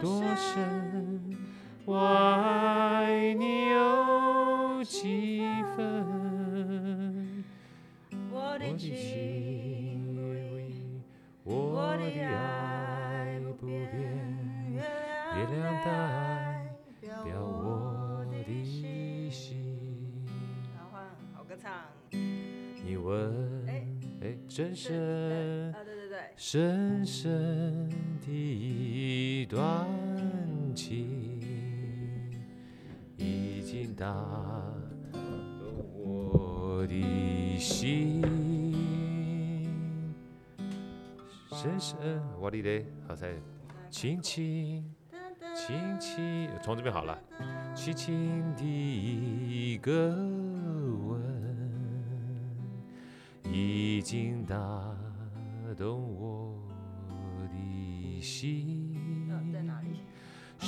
多深，我爱你有几分？我的情我的爱不变，月亮代表我的心。好换好歌唱。你问，哎，深深，啊，对对对，深深的一段情，已经打动我的心。深深，我的嘞，好在，轻轻，轻轻，从这边好了，轻轻的一个吻，已经打动我的心。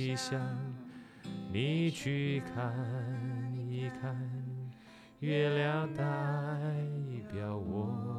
你想，你去看一看，月亮代表我。